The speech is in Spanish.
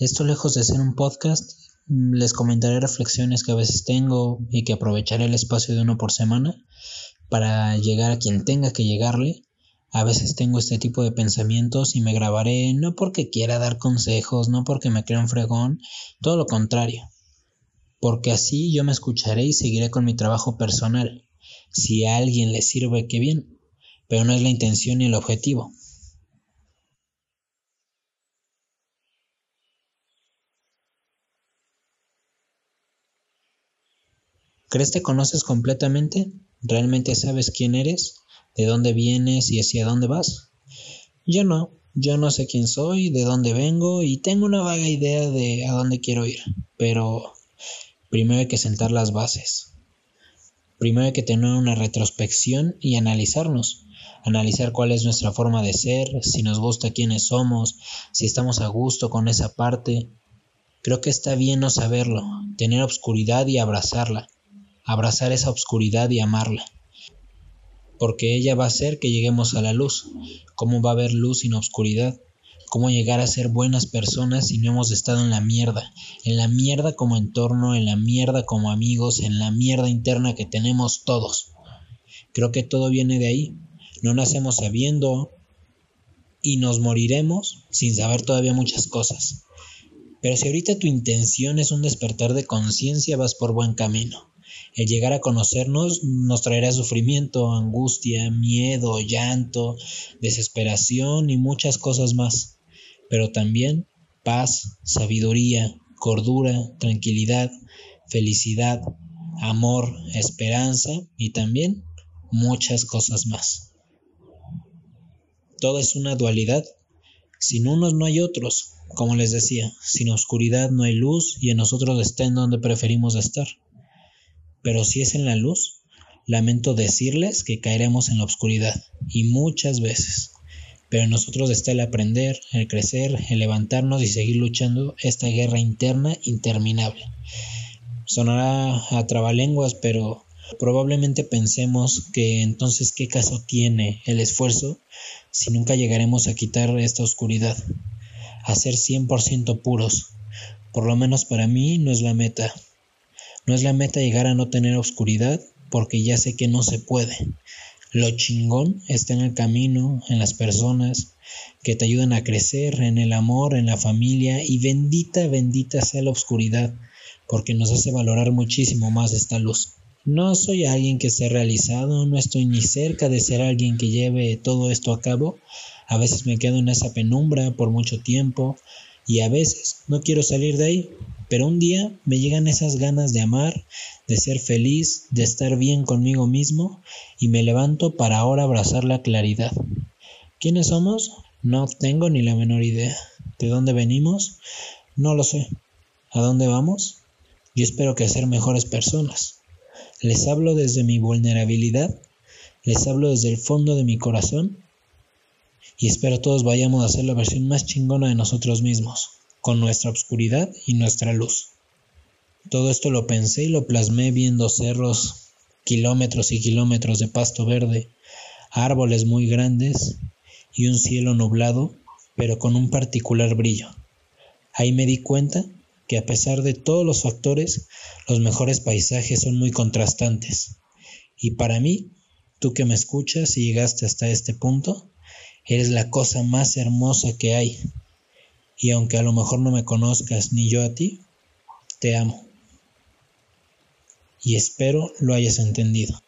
Esto lejos de ser un podcast, mm, les comentaré reflexiones que a veces tengo y que aprovecharé el espacio de uno por semana para llegar a quien tenga que llegarle. A veces tengo este tipo de pensamientos y me grabaré no porque quiera dar consejos, no porque me crean fregón, todo lo contrario. Porque así yo me escucharé y seguiré con mi trabajo personal. Si a alguien le sirve, qué bien, pero no es la intención ni el objetivo. ¿Crees te conoces completamente? ¿Realmente sabes quién eres? ¿De dónde vienes y hacia dónde vas? Yo no, yo no sé quién soy, de dónde vengo y tengo una vaga idea de a dónde quiero ir, pero primero hay que sentar las bases. Primero hay que tener una retrospección y analizarnos, analizar cuál es nuestra forma de ser, si nos gusta quiénes somos, si estamos a gusto con esa parte. Creo que está bien no saberlo, tener obscuridad y abrazarla abrazar esa oscuridad y amarla. Porque ella va a hacer que lleguemos a la luz. ¿Cómo va a haber luz sin oscuridad? ¿Cómo llegar a ser buenas personas si no hemos estado en la mierda? En la mierda como entorno, en la mierda como amigos, en la mierda interna que tenemos todos. Creo que todo viene de ahí. No nacemos sabiendo y nos moriremos sin saber todavía muchas cosas. Pero si ahorita tu intención es un despertar de conciencia, vas por buen camino. El llegar a conocernos nos traerá sufrimiento, angustia, miedo, llanto, desesperación y muchas cosas más, pero también paz, sabiduría, cordura, tranquilidad, felicidad, amor, esperanza y también muchas cosas más. Todo es una dualidad. Sin unos no hay otros, como les decía, sin oscuridad no hay luz y en nosotros está en donde preferimos estar. Pero si es en la luz, lamento decirles que caeremos en la oscuridad, y muchas veces. Pero en nosotros está el aprender, el crecer, el levantarnos y seguir luchando esta guerra interna interminable. Sonará a trabalenguas, pero probablemente pensemos que entonces qué caso tiene el esfuerzo si nunca llegaremos a quitar esta oscuridad, a ser 100% puros. Por lo menos para mí no es la meta. No es la meta llegar a no tener oscuridad, porque ya sé que no se puede. Lo chingón está en el camino, en las personas que te ayudan a crecer, en el amor, en la familia, y bendita, bendita sea la oscuridad, porque nos hace valorar muchísimo más esta luz. No soy alguien que esté realizado, no estoy ni cerca de ser alguien que lleve todo esto a cabo. A veces me quedo en esa penumbra por mucho tiempo y a veces no quiero salir de ahí, pero un día me llegan esas ganas de amar, de ser feliz, de estar bien conmigo mismo y me levanto para ahora abrazar la claridad. ¿Quiénes somos? No tengo ni la menor idea. ¿De dónde venimos? No lo sé. ¿A dónde vamos? Yo espero que ser mejores personas. Les hablo desde mi vulnerabilidad, les hablo desde el fondo de mi corazón y espero todos vayamos a ser la versión más chingona de nosotros mismos con nuestra oscuridad y nuestra luz. Todo esto lo pensé y lo plasmé viendo cerros, kilómetros y kilómetros de pasto verde, árboles muy grandes y un cielo nublado, pero con un particular brillo. Ahí me di cuenta que a pesar de todos los factores, los mejores paisajes son muy contrastantes. Y para mí, tú que me escuchas y llegaste hasta este punto, eres la cosa más hermosa que hay y aunque a lo mejor no me conozcas ni yo a ti, te amo. Y espero lo hayas entendido.